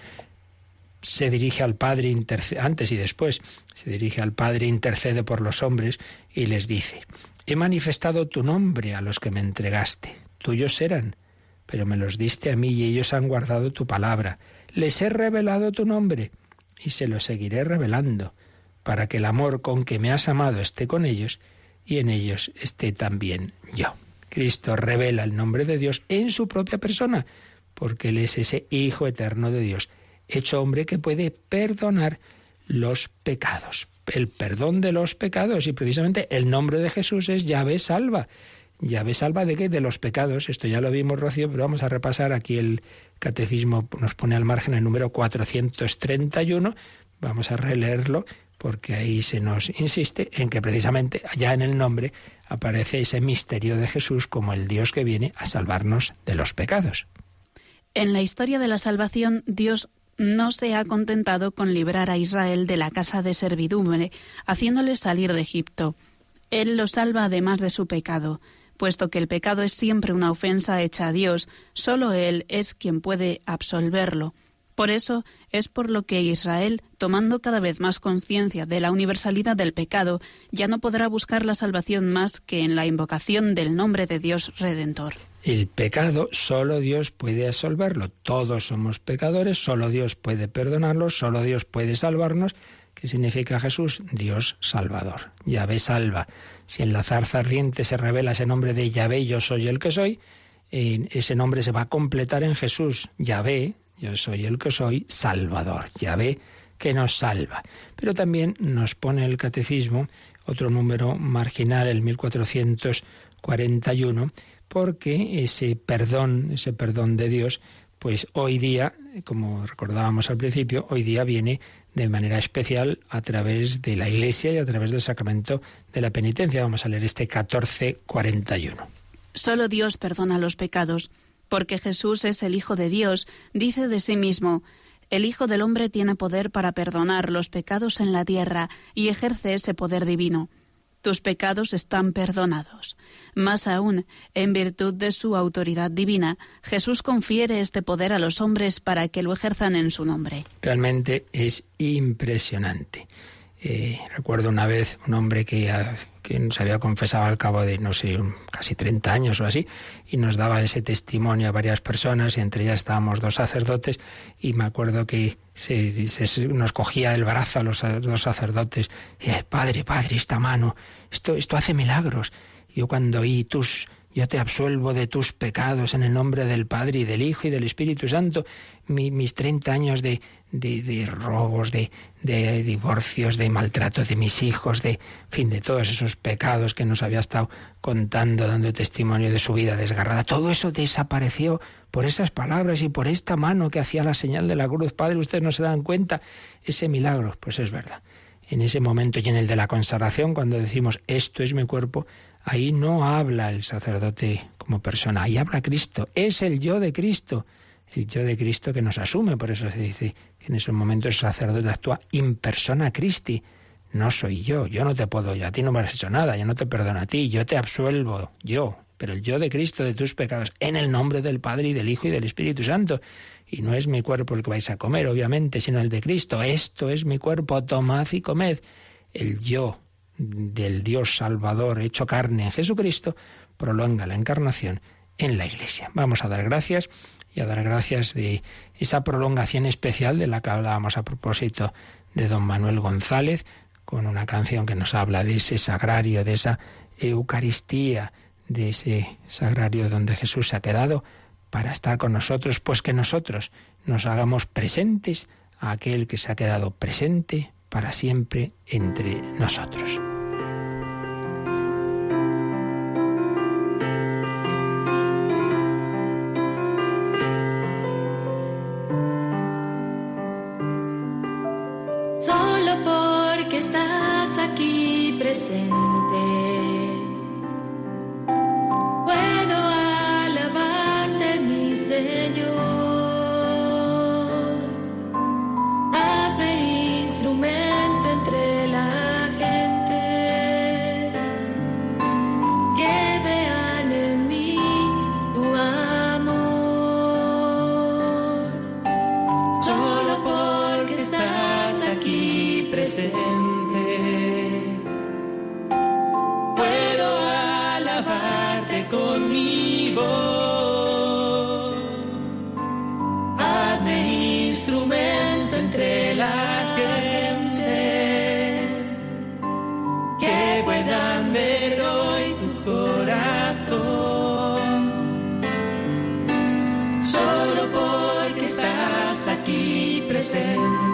se dirige al Padre, antes y después, se dirige al Padre, intercede por los hombres y les dice, he manifestado tu nombre a los que me entregaste, tuyos eran, pero me los diste a mí y ellos han guardado tu palabra, les he revelado tu nombre y se lo seguiré revelando, para que el amor con que me has amado esté con ellos y en ellos esté también yo. Cristo revela el nombre de Dios en su propia persona, porque Él es ese Hijo eterno de Dios, hecho hombre que puede perdonar los pecados. El perdón de los pecados y precisamente el nombre de Jesús es llave salva. Llave salva de qué? De los pecados. Esto ya lo vimos, Rocío, pero vamos a repasar aquí el catecismo nos pone al margen el número 431. Vamos a releerlo porque ahí se nos insiste en que precisamente allá en el nombre aparece ese misterio de Jesús como el Dios que viene a salvarnos de los pecados. En la historia de la salvación, Dios no se ha contentado con librar a Israel de la casa de servidumbre, haciéndole salir de Egipto. Él lo salva además de su pecado puesto que el pecado es siempre una ofensa hecha a Dios, solo Él es quien puede absolverlo. Por eso es por lo que Israel, tomando cada vez más conciencia de la universalidad del pecado, ya no podrá buscar la salvación más que en la invocación del nombre de Dios Redentor. El pecado solo Dios puede absolverlo. Todos somos pecadores, solo Dios puede perdonarlo, solo Dios puede salvarnos. ¿Qué significa Jesús? Dios salvador. Yahvé salva. Si en la zarza ardiente se revela ese nombre de Yahvé, yo soy el que soy, ese nombre se va a completar en Jesús. Yahvé, yo soy el que soy, Salvador. Ya ve que nos salva. Pero también nos pone el catecismo otro número marginal, el 1441, porque ese perdón, ese perdón de Dios, pues hoy día, como recordábamos al principio, hoy día viene de manera especial a través de la Iglesia y a través del sacramento de la penitencia. Vamos a leer este 1441. Solo Dios perdona los pecados porque Jesús es el Hijo de Dios, dice de sí mismo, el Hijo del Hombre tiene poder para perdonar los pecados en la tierra y ejerce ese poder divino. Tus pecados están perdonados. Más aún, en virtud de su autoridad divina, Jesús confiere este poder a los hombres para que lo ejerzan en su nombre. Realmente es impresionante. Eh, recuerdo una vez un hombre que, que se había confesado al cabo de, no sé, casi 30 años o así, y nos daba ese testimonio a varias personas, y entre ellas estábamos dos sacerdotes, y me acuerdo que se, nos cogía el brazo a los dos sacerdotes, y Padre, Padre, esta mano, esto, esto hace milagros. Yo cuando oí tus yo te absuelvo de tus pecados en el nombre del Padre y del Hijo y del Espíritu Santo. mis 30 años de, de, robos, de, de, divorcios, de maltrato de mis hijos, de fin, de todos esos pecados que nos había estado contando, dando testimonio de su vida desgarrada. Todo eso desapareció por esas palabras y por esta mano que hacía la señal de la cruz. Padre, ustedes no se dan cuenta ese milagro. Pues es verdad. En ese momento y en el de la consagración, cuando decimos esto es mi cuerpo, Ahí no habla el sacerdote como persona, ahí habla Cristo. Es el yo de Cristo, el yo de Cristo que nos asume. Por eso se dice que en esos momentos el sacerdote actúa in persona Christi. No soy yo, yo no te puedo, yo a ti no me has hecho nada, yo no te perdono a ti, yo te absuelvo, yo, pero el yo de Cristo de tus pecados, en el nombre del Padre y del Hijo y del Espíritu Santo. Y no es mi cuerpo el que vais a comer, obviamente, sino el de Cristo. Esto es mi cuerpo, tomad y comed. El yo del Dios Salvador hecho carne en Jesucristo, prolonga la encarnación en la Iglesia. Vamos a dar gracias y a dar gracias de esa prolongación especial de la que hablábamos a propósito de don Manuel González, con una canción que nos habla de ese sagrario, de esa Eucaristía, de ese sagrario donde Jesús se ha quedado para estar con nosotros, pues que nosotros nos hagamos presentes a aquel que se ha quedado presente para siempre entre nosotros. Solo porque estás aquí presente. listen.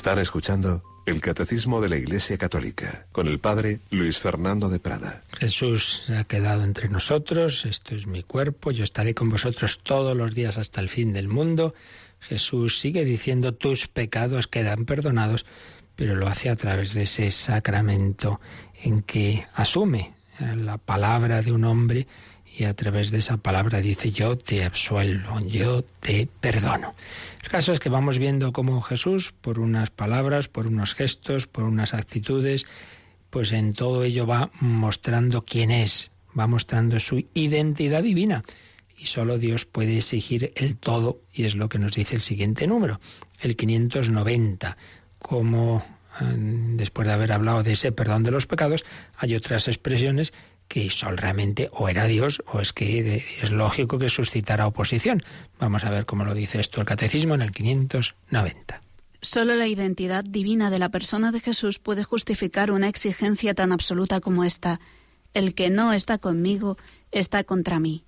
Están escuchando el Catecismo de la Iglesia Católica con el Padre Luis Fernando de Prada. Jesús ha quedado entre nosotros, esto es mi cuerpo, yo estaré con vosotros todos los días hasta el fin del mundo. Jesús sigue diciendo tus pecados quedan perdonados, pero lo hace a través de ese sacramento en que asume la palabra de un hombre y a través de esa palabra dice yo te absuelvo, yo te perdono. El caso es que vamos viendo cómo Jesús, por unas palabras, por unos gestos, por unas actitudes, pues en todo ello va mostrando quién es, va mostrando su identidad divina. Y solo Dios puede exigir el todo, y es lo que nos dice el siguiente número, el 590. Como eh, después de haber hablado de ese perdón de los pecados, hay otras expresiones que Sol realmente o era Dios o es que es lógico que suscitara oposición. Vamos a ver cómo lo dice esto el Catecismo en el 590. Solo la identidad divina de la persona de Jesús puede justificar una exigencia tan absoluta como esta. El que no está conmigo está contra mí.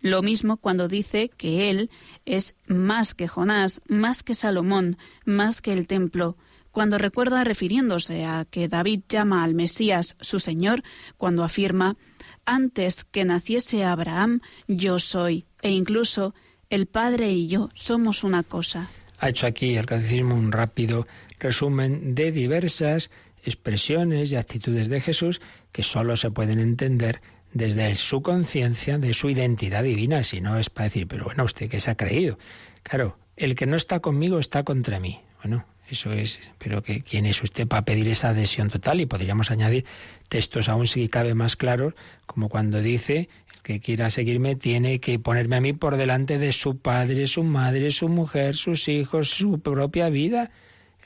Lo mismo cuando dice que Él es más que Jonás, más que Salomón, más que el templo, cuando recuerda refiriéndose a que David llama al Mesías su Señor, cuando afirma, antes que naciese Abraham, yo soy, e incluso el Padre y yo somos una cosa. Ha hecho aquí el catecismo un rápido resumen de diversas expresiones y actitudes de Jesús que sólo se pueden entender desde su conciencia de su identidad divina, si no es para decir, pero bueno, usted que se ha creído. Claro, el que no está conmigo está contra mí. Bueno, eso es, pero que quién es usted para pedir esa adhesión total y podríamos añadir textos aún si cabe más claros, como cuando dice el que quiera seguirme tiene que ponerme a mí por delante de su padre, su madre, su mujer, sus hijos, su propia vida.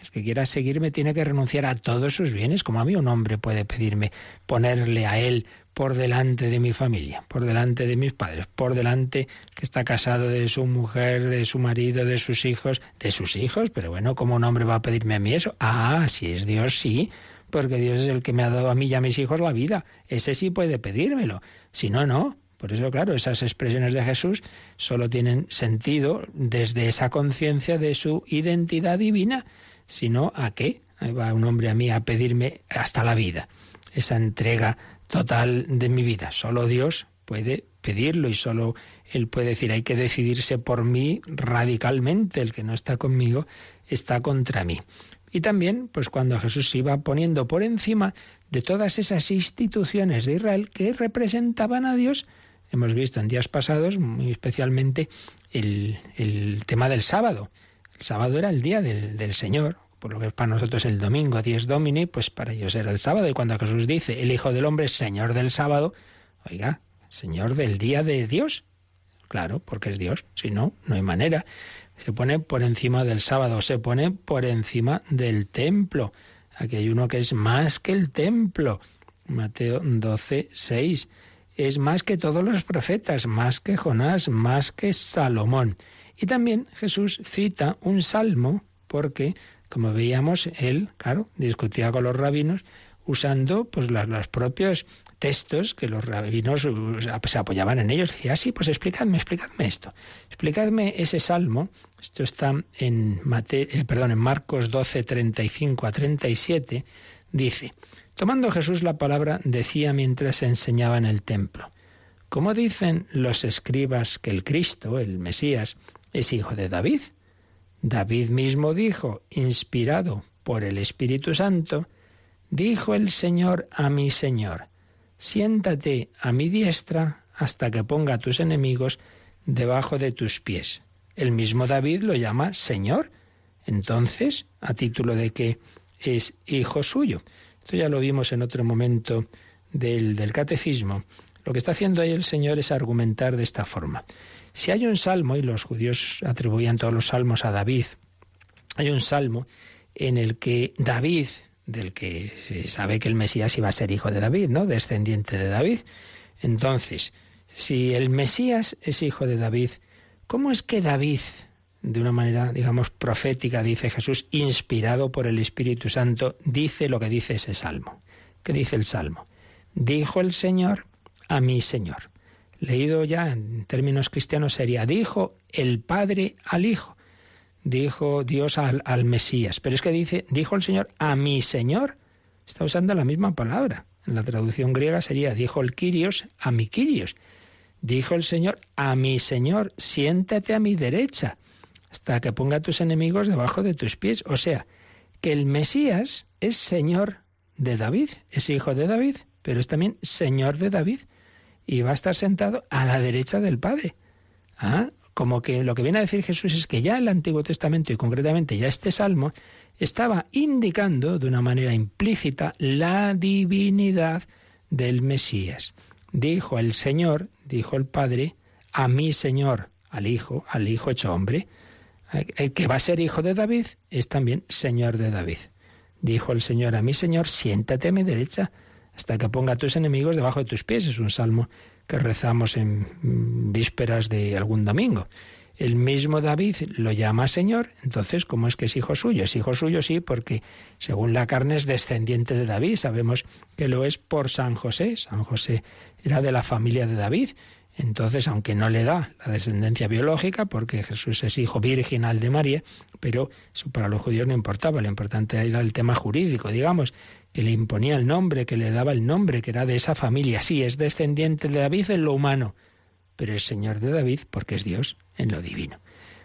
El que quiera seguirme tiene que renunciar a todos sus bienes, como a mí un hombre puede pedirme ponerle a él por delante de mi familia, por delante de mis padres, por delante que está casado de su mujer, de su marido, de sus hijos, de sus hijos, pero bueno, ¿cómo un hombre va a pedirme a mí eso? Ah, si es Dios, sí, porque Dios es el que me ha dado a mí y a mis hijos la vida. Ese sí puede pedírmelo. Si no, no. Por eso, claro, esas expresiones de Jesús solo tienen sentido desde esa conciencia de su identidad divina. Si no, ¿a qué? va un hombre a mí a pedirme hasta la vida. Esa entrega total de mi vida. Solo Dios puede pedirlo y solo Él puede decir, hay que decidirse por mí radicalmente. El que no está conmigo está contra mí. Y también, pues cuando Jesús se iba poniendo por encima de todas esas instituciones de Israel que representaban a Dios, hemos visto en días pasados, muy especialmente, el, tema del sábado. El sábado era el día del, Señor, por lo que para nosotros el domingo, dies domini, pues para ellos era el sábado. Y cuando Jesús dice, el Hijo del Hombre es Señor del sábado, oiga, Señor del día de Dios. Claro, porque es Dios. Si no, no hay manera. Se pone por encima del sábado, se pone por encima del templo. Aquí hay uno que es más que el templo. Mateo 12, 6. Es más que todos los profetas, más que Jonás, más que Salomón. Y también Jesús cita un salmo porque como veíamos, él, claro, discutía con los rabinos usando pues los, propios textos que los rabinos se apoyaban en ellos. Decía, ah, sí, pues explicadme, explicadme esto. Explicadme ese salmo. Esto está en, eh, perdón, en Marcos 12, 35 a 37. Dice, tomando Jesús la palabra, decía mientras enseñaba en el templo. ¿Cómo dicen los escribas que el Cristo, el Mesías, es hijo de David? David mismo dijo, inspirado por el Espíritu Santo, dijo el Señor a mi Señor, siéntate a mi diestra hasta que ponga a tus enemigos debajo de tus pies. El mismo David lo llama Señor, entonces, a título de que es hijo suyo. Esto ya lo vimos en otro momento del, del catecismo. Lo que está haciendo ahí el Señor es argumentar de esta forma. Si hay un salmo, y los judíos atribuían todos los salmos a David, hay un salmo en el que David, del que se sabe que el Mesías iba a ser hijo de David, ¿no? Descendiente de David. Entonces, si el Mesías es hijo de David, ¿cómo es que David, de una manera, digamos, profética, dice Jesús, inspirado por el Espíritu Santo, dice lo que dice ese salmo? ¿Qué dice el salmo? Dijo el Señor a mi Señor leído ya en términos cristianos sería, dijo el Padre al Hijo. dijo Dios al, Mesías. Pero es que dice, dijo el Señor a mi Señor. Está usando la misma palabra. En la traducción griega sería, dijo el Kyrios a mi Kyrios. Dijo el Señor a mi Señor, siéntate a mi derecha hasta que ponga a tus enemigos debajo de tus pies. O sea, que el Mesías es Señor de David, es hijo de David, pero es también Señor de David y va a estar sentado a la derecha del Padre. ¿Ah? Como que lo que viene a decir Jesús es que ya el Antiguo Testamento y concretamente ya este Salmo estaba indicando de una manera implícita la divinidad del Mesías. Dijo el Señor, dijo el Padre, a mi Señor, al Hijo, al Hijo hecho hombre. El que va a ser hijo de David es también Señor de David. Dijo el Señor a mi Señor, siéntate a mi derecha hasta que ponga a tus enemigos debajo de tus pies. Es un salmo que rezamos en vísperas de algún domingo. El mismo David lo llama Señor, entonces, ¿cómo es que es hijo suyo? Es hijo suyo, sí, porque según la carne es descendiente de David. Sabemos que lo es por San José. San José era de la familia de David. Entonces, aunque no le da la descendencia biológica, porque Jesús es hijo virginal de María, pero eso para los judíos no importaba, lo importante era el tema jurídico, digamos, que le imponía el nombre, que le daba el nombre, que era de esa familia. Sí, es descendiente de David en lo humano, pero es Señor de David porque es Dios en lo divino.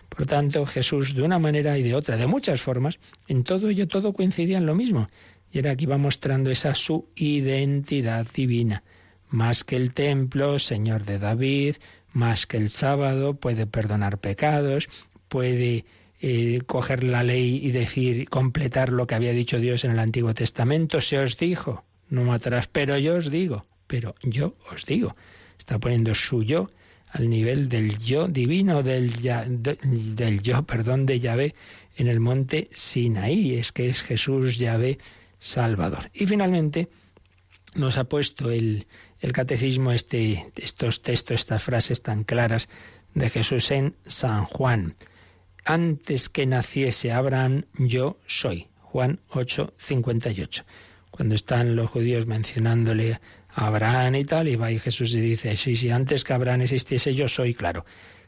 Por tanto, Jesús, de una manera y de otra, de muchas formas, en todo ello todo coincidía en lo mismo. Y era que iba mostrando esa su identidad divina. Más que el templo, Señor de David, más que el sábado, puede perdonar pecados, puede eh, coger la ley y decir, completar lo que había dicho Dios en el Antiguo Testamento. Se os dijo, no matarás, pero yo os digo, pero yo os digo. Está poniendo su yo al nivel del yo divino, del, del yo, perdón, de Yahvé en el monte Sinaí. Es que es Jesús Yahvé Salvador. Y finalmente nos ha puesto el, el catecismo este, estos textos, estas frases tan claras de Jesús en San Juan. Antes que naciese Abraham, yo soy. Juan 8, 58. Cuando están los judíos mencionándole Abraham y tal, y va Jesús y dice, sí, sí, antes que Abraham existiese yo soy, claro.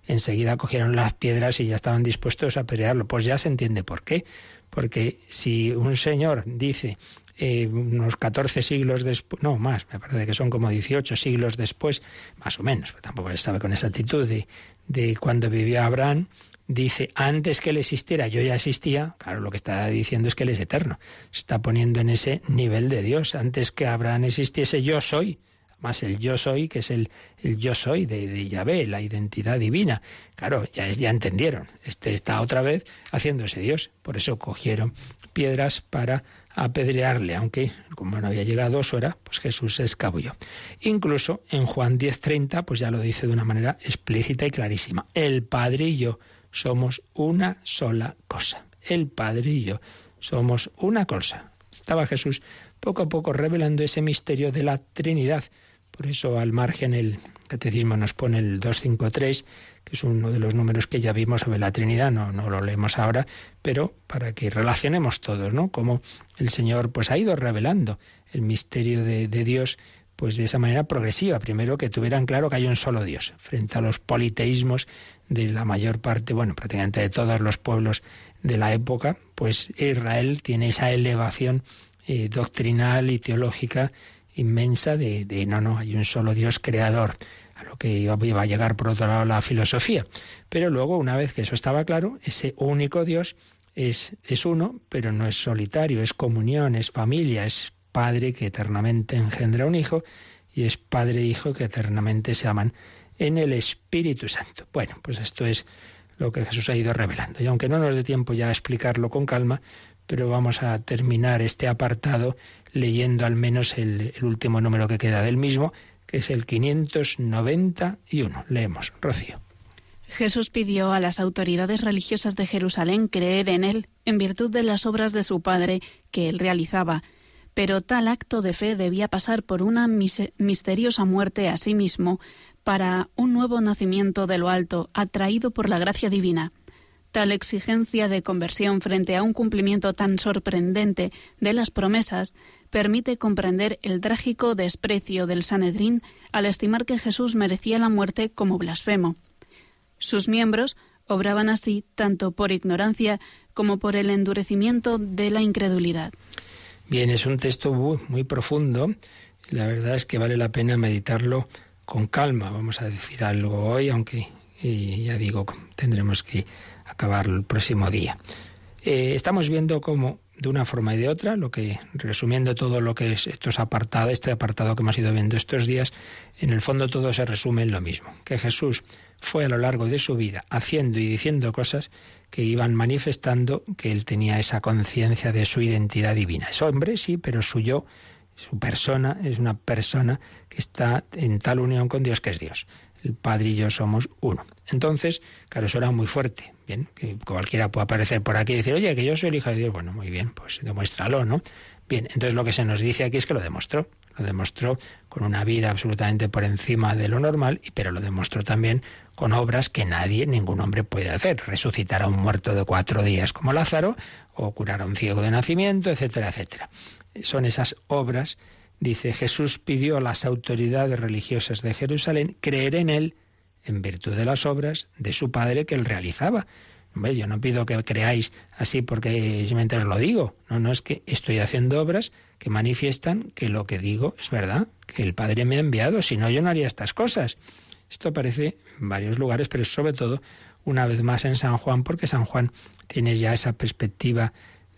Enseguida cogieron las piedras y ya estaban dispuestos a pelearlo. Pues ya se entiende por qué. Porque si un señor dice eh, unos 14 siglos después, no más, me parece que son como 18 siglos después, más o menos, tampoco estaba con esa actitud de, de cuando vivió Abraham, dice, antes que él existiera, yo ya existía, claro, lo que está diciendo es que él es eterno. Está poniendo en ese nivel de Dios. Antes que Abraham existiese, yo soy. Más el yo soy, que es el, el yo soy de, de, Yahvé, la identidad divina. Claro, ya, ya entendieron. Este está otra vez haciéndose Dios. Por eso cogieron piedras para apedrearle, aunque como no había llegado su hora, pues Jesús se escabulló. Incluso en Juan 10:30, pues ya lo dice de una manera explícita y clarísima. El Padre y yo somos una sola cosa. El Padre y yo somos una cosa. Estaba Jesús poco a poco revelando ese misterio de la Trinidad. Por eso al margen el catecismo nos pone el 253, que es uno de los números que ya vimos sobre la Trinidad, no, no lo leemos ahora, pero para que relacionemos todos, ¿no? Cómo el Señor pues ha ido revelando el misterio de, de Dios pues de esa manera progresiva. Primero que tuvieran claro que hay un solo Dios, frente a los politeísmos de la mayor parte, bueno, prácticamente de todos los pueblos de la época, pues Israel tiene esa elevación eh, doctrinal y teológica inmensa de, de, no, no, hay un solo Dios creador, a lo que iba, iba a llegar por otro lado la filosofía. Pero luego, una vez que eso estaba claro, ese único Dios es, es uno, pero no es solitario, es comunión, es familia, es Padre que eternamente engendra un Hijo y es Padre e Hijo que eternamente se aman en el Espíritu Santo. Bueno, pues esto es lo que Jesús ha ido revelando. Y aunque no nos dé tiempo ya a explicarlo con calma, pero vamos a terminar este apartado leyendo al menos el, último número que queda del mismo, que es el 591. Leemos, Rocío. Jesús pidió a las autoridades religiosas de Jerusalén creer en Él en virtud de las obras de su Padre que Él realizaba pero tal acto de fe debía pasar por una misteriosa muerte a sí mismo para un nuevo nacimiento de lo alto, atraído por la gracia divina. Tal exigencia de conversión frente a un cumplimiento tan sorprendente de las promesas permite comprender el trágico desprecio del Sanedrín al estimar que Jesús merecía la muerte como blasfemo. Sus miembros Obraban así tanto por ignorancia como por el endurecimiento de la incredulidad. Bien, es un texto muy, profundo. La verdad es que vale la pena meditarlo con calma. Vamos a decir algo hoy, aunque ya digo, tendremos que acabar el próximo día. Eh, estamos viendo cómo, de una forma y de otra, lo que, resumiendo todo lo que es estos apartados, este apartado que hemos ido viendo estos días, en el fondo todo se resume en lo mismo, que Jesús fue a lo largo de su vida haciendo y diciendo cosas que iban manifestando que él tenía esa conciencia de su identidad divina. Es hombre, sí, pero su yo, su persona, es una persona que está en tal unión con Dios que es Dios el Padre y yo somos uno. Entonces, claro, eso era muy fuerte. Bien, que cualquiera puede aparecer por aquí y decir, oye, que yo soy el hijo de Dios. Bueno, muy bien, pues demuéstralo, ¿no? Bien, entonces lo que se nos dice aquí es que lo demostró. Lo demostró con una vida absolutamente por encima de lo normal, pero lo demostró también con obras que nadie, ningún hombre puede hacer. Resucitar a un muerto de cuatro días como Lázaro, o curar a un ciego de nacimiento, etcétera, etcétera. Son esas obras Dice, Jesús pidió a las autoridades religiosas de Jerusalén creer en él en virtud de las obras de su padre que él realizaba. Hombre, yo no pido que creáis así porque simplemente os lo digo. No, no es que estoy haciendo obras que manifiestan que lo que digo es verdad, que el Padre me ha enviado, si no yo no haría estas cosas. Esto aparece en varios lugares, pero sobre todo una vez más en San Juan, porque San Juan tiene ya esa perspectiva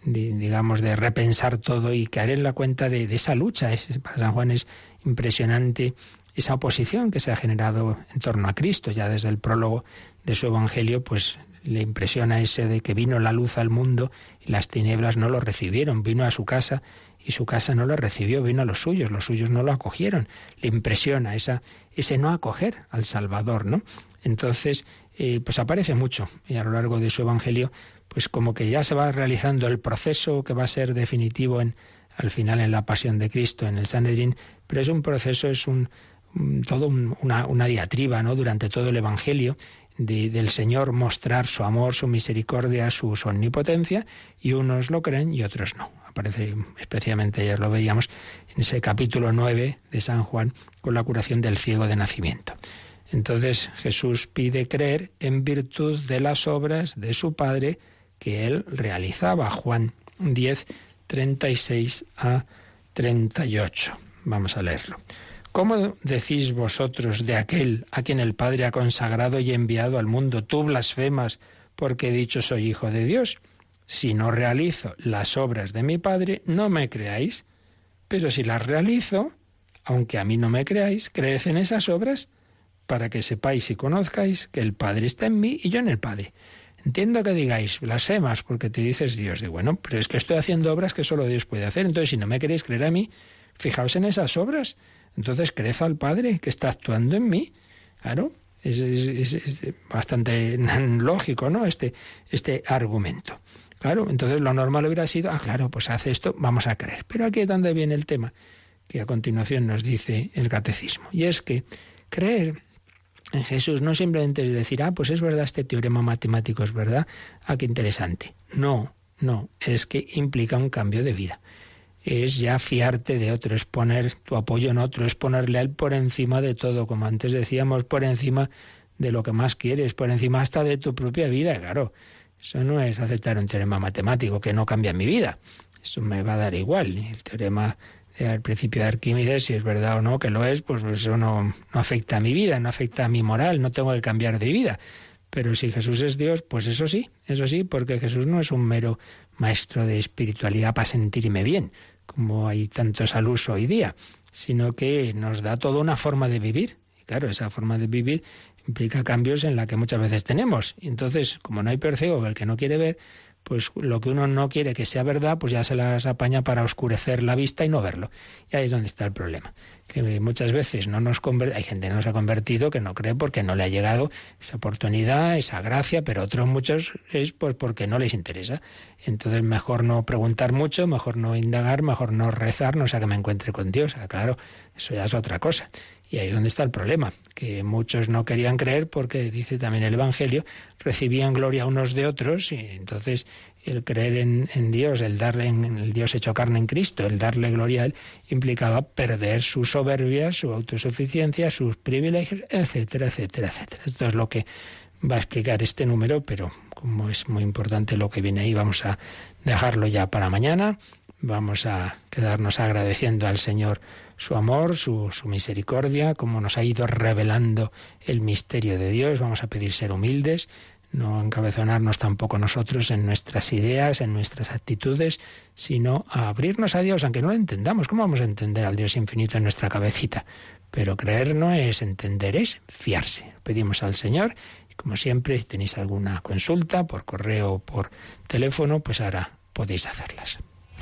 digamos, de repensar todo y caer en la cuenta de, esa lucha. Es, para San Juan es impresionante esa oposición que se ha generado en torno a Cristo. Ya desde el prólogo de su Evangelio, pues le impresiona ese de que vino la luz al mundo y las tinieblas no lo recibieron. Vino a su casa y su casa no lo recibió, vino a los suyos, los suyos no lo acogieron. Le impresiona esa, ese no acoger al Salvador, ¿no? Entonces, eh, pues aparece mucho y a lo largo de su Evangelio pues como que ya se va realizando el proceso que va a ser definitivo en, al final en la pasión de Cristo, en el Sanedrín, pero es un proceso, es un, todo una, diatriba, ¿no? Durante todo el Evangelio del Señor mostrar su amor, su misericordia, su, omnipotencia, y unos lo creen y otros no. Aparece especialmente, ayer lo veíamos, en ese capítulo 9 de San Juan, con la curación del ciego de nacimiento. Entonces Jesús pide creer en virtud de las obras de su Padre, que él realizaba. Juan 10, 36 a 38. Vamos a leerlo. ¿Cómo decís vosotros de aquel a quien el Padre ha consagrado y enviado al mundo, tú blasfemas porque he dicho soy hijo de Dios? Si no realizo las obras de mi Padre, no me creáis. Pero si las realizo, aunque a mí no me creáis, creed en esas obras para que sepáis y conozcáis que el Padre está en mí y yo en el Padre. Entiendo que digáis blasfemas porque te dices Dios. De bueno, pero es que estoy haciendo obras que solo Dios puede hacer. Entonces, si no me queréis creer a mí, fijaos en esas obras. Entonces, creed al Padre que está actuando en mí. Claro, es, bastante lógico, ¿no? Este, este argumento. Claro, entonces lo normal hubiera sido, ah, claro, pues hace esto, vamos a creer. Pero aquí es donde viene el tema que a continuación nos dice el catecismo. Y es que creer en Jesús no simplemente es decir, ah, pues es verdad, este teorema matemático es verdad, ah, qué interesante. No, no, es que implica un cambio de vida. Es ya fiarte de otro, es poner tu apoyo en otro, es ponerle a él por encima de todo, como antes decíamos, por encima de lo que más quieres, por encima hasta de tu propia vida, claro. Eso no es aceptar un teorema matemático que no cambia mi vida. Eso me va a dar igual. El teorema al principio de Arquímedes, si es verdad o no que lo es, pues eso no, no afecta a mi vida, no afecta a mi moral, no tengo que cambiar de vida. Pero si Jesús es Dios, pues eso sí, eso sí, porque Jesús no es un mero maestro de espiritualidad para sentirme bien, como hay tantos al uso hoy día, sino que nos da toda una forma de vivir. Y claro, esa forma de vivir implica cambios en la que muchas veces tenemos. Y entonces, como no hay peor ciego el que no quiere ver, pues lo que uno no quiere que sea verdad, pues ya se las apaña para oscurecer la vista y no verlo. Y ahí es donde está el problema. Que muchas veces no nos hay gente que no se ha convertido que no cree porque no le ha llegado esa oportunidad, esa gracia, pero otros muchos es pues porque no les interesa. Entonces mejor no preguntar mucho, mejor no indagar, mejor no rezar, no sea que me encuentre con Dios. Ah, claro, eso ya es otra cosa. Y ahí es donde está el problema, que muchos no querían creer porque, dice también el Evangelio, recibían gloria unos de otros y entonces el creer en, Dios, el darle en el Dios hecho carne en Cristo, el darle gloria a Él, implicaba perder su soberbia, su autosuficiencia, sus privilegios, etcétera, etcétera, etcétera. Esto es lo que va a explicar este número, pero como es muy importante lo que viene ahí, vamos a dejarlo ya para mañana. Vamos a quedarnos agradeciendo al Señor su amor, su, misericordia, como nos ha ido revelando el misterio de Dios. Vamos a pedir ser humildes, no encabezonarnos tampoco nosotros en nuestras ideas, en nuestras actitudes, sino a abrirnos a Dios, aunque no lo entendamos. ¿Cómo vamos a entender al Dios infinito en nuestra cabecita? Pero creer no es entender, es fiarse. Pedimos al Señor y como siempre, si tenéis alguna consulta por correo o por teléfono, pues ahora podéis hacerlas.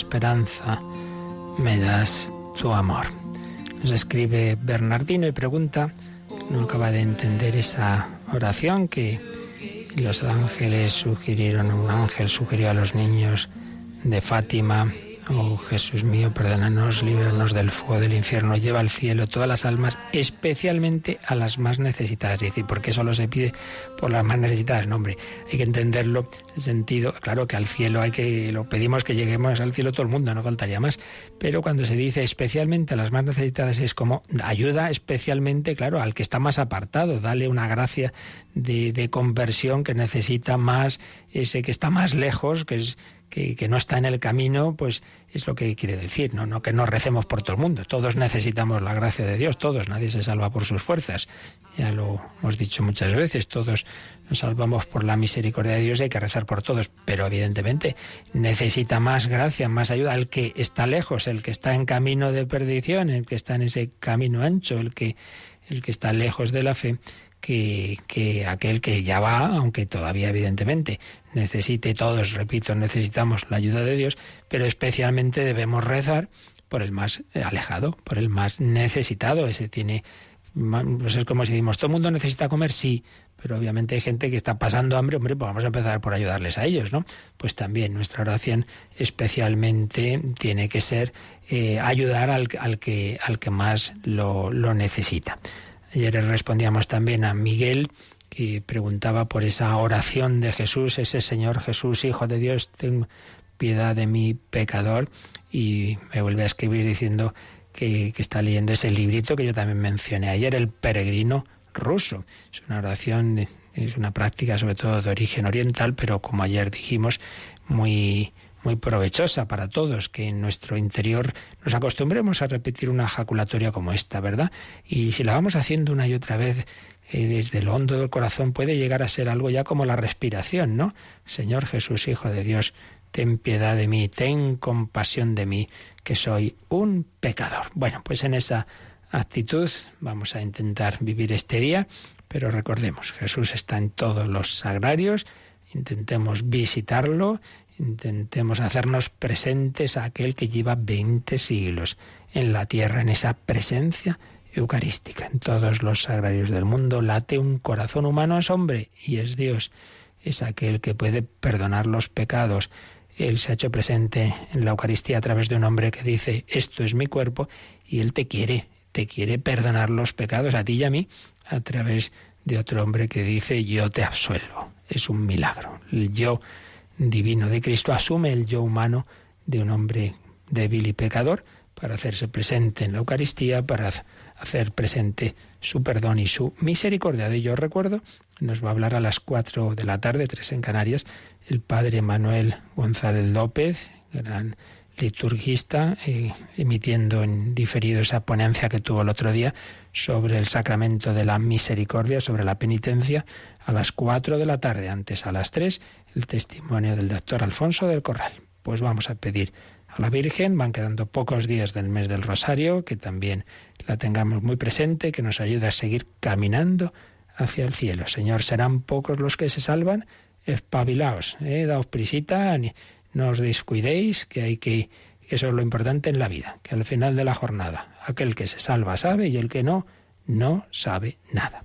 esperanza, me das tu amor. Nos escribe Bernardino y pregunta, no acaba de entender esa oración que los ángeles sugirieron, un ángel sugirió a los niños de Fátima Oh Jesús mío, perdónanos, líbranos del fuego del infierno, lleva al cielo todas las almas, especialmente a las más necesitadas. Y decir, ¿por qué solo se pide por las más necesitadas? No, hombre, hay que entenderlo, el sentido, claro que al cielo hay que, lo pedimos que lleguemos al cielo todo el mundo, no faltaría más. Pero cuando se dice especialmente a las más necesitadas es como ayuda especialmente, claro, al que está más apartado, dale una gracia de, de conversión que necesita más, ese que está más lejos, que es que, no está en el camino, pues es lo que quiere decir, ¿no? no que no recemos por todo el mundo. Todos necesitamos la gracia de Dios, todos, nadie se salva por sus fuerzas. Ya lo hemos dicho muchas veces, todos nos salvamos por la misericordia de Dios y hay que rezar por todos, pero evidentemente necesita más gracia, más ayuda el que está lejos, el que está en camino de perdición, el que está en ese camino ancho, el que el que está lejos de la fe, que, que, aquel que ya va, aunque todavía evidentemente necesite todos, repito, necesitamos la ayuda de Dios, pero especialmente debemos rezar por el más alejado, por el más necesitado. Ese tiene, pues es como si decimos, todo el mundo necesita comer, sí, pero obviamente hay gente que está pasando hambre, hombre, pues vamos a empezar por ayudarles a ellos, ¿no? Pues también nuestra oración especialmente tiene que ser eh, ayudar al, que, al que más lo necesita. Ayer respondíamos también a Miguel, que preguntaba por esa oración de Jesús, ese Señor Jesús, Hijo de Dios, ten piedad de mi pecador. Y me vuelve a escribir diciendo que, que, está leyendo ese librito que yo también mencioné ayer, El Peregrino Ruso. Es una oración, es una práctica sobre todo de origen oriental, pero como ayer dijimos, muy muy provechosa para todos, que en nuestro interior nos acostumbremos a repetir una ejaculatoria como esta, ¿verdad? Y si la vamos haciendo una y otra vez eh, desde el hondo del corazón, puede llegar a ser algo ya como la respiración, ¿no? Señor Jesús, Hijo de Dios, ten piedad de mí, ten compasión de mí, que soy un pecador. Bueno, pues en esa actitud vamos a intentar vivir este día, pero recordemos, Jesús está en todos los sagrarios, intentemos visitarlo, intentemos hacernos presentes a aquel que lleva 20 siglos en la tierra, en esa presencia eucarística. En todos los sagrarios del mundo late un corazón humano, es hombre y es Dios. Es aquel que puede perdonar los pecados. Él se ha hecho presente en la Eucaristía a través de un hombre que dice, esto es mi cuerpo, y Él te quiere, te quiere perdonar los pecados a ti y a mí, a través de otro hombre que dice, yo te absuelvo. Es un milagro. Yo divino de Cristo asume el yo humano de un hombre débil y pecador para hacerse presente en la Eucaristía, para hacer presente su perdón y su misericordia. De ello recuerdo, nos va a hablar a las cuatro de la tarde, tres en Canarias, el padre Manuel González López, gran liturgista, eh, emitiendo en diferido esa ponencia que tuvo el otro día sobre el sacramento de la misericordia, sobre la penitencia, a las cuatro de la tarde, antes a las tres, el testimonio del doctor Alfonso del Corral. Pues vamos a pedir a la Virgen, van quedando pocos días del mes del Rosario, que también la tengamos muy presente, que nos ayude a seguir caminando hacia el cielo. Señor, serán pocos los que se salvan, espabilaos, eh, daos prisita, no os descuidéis, que hay que, que eso es lo importante en la vida, que al final de la jornada, aquel que se salva sabe y el que no, no sabe nada.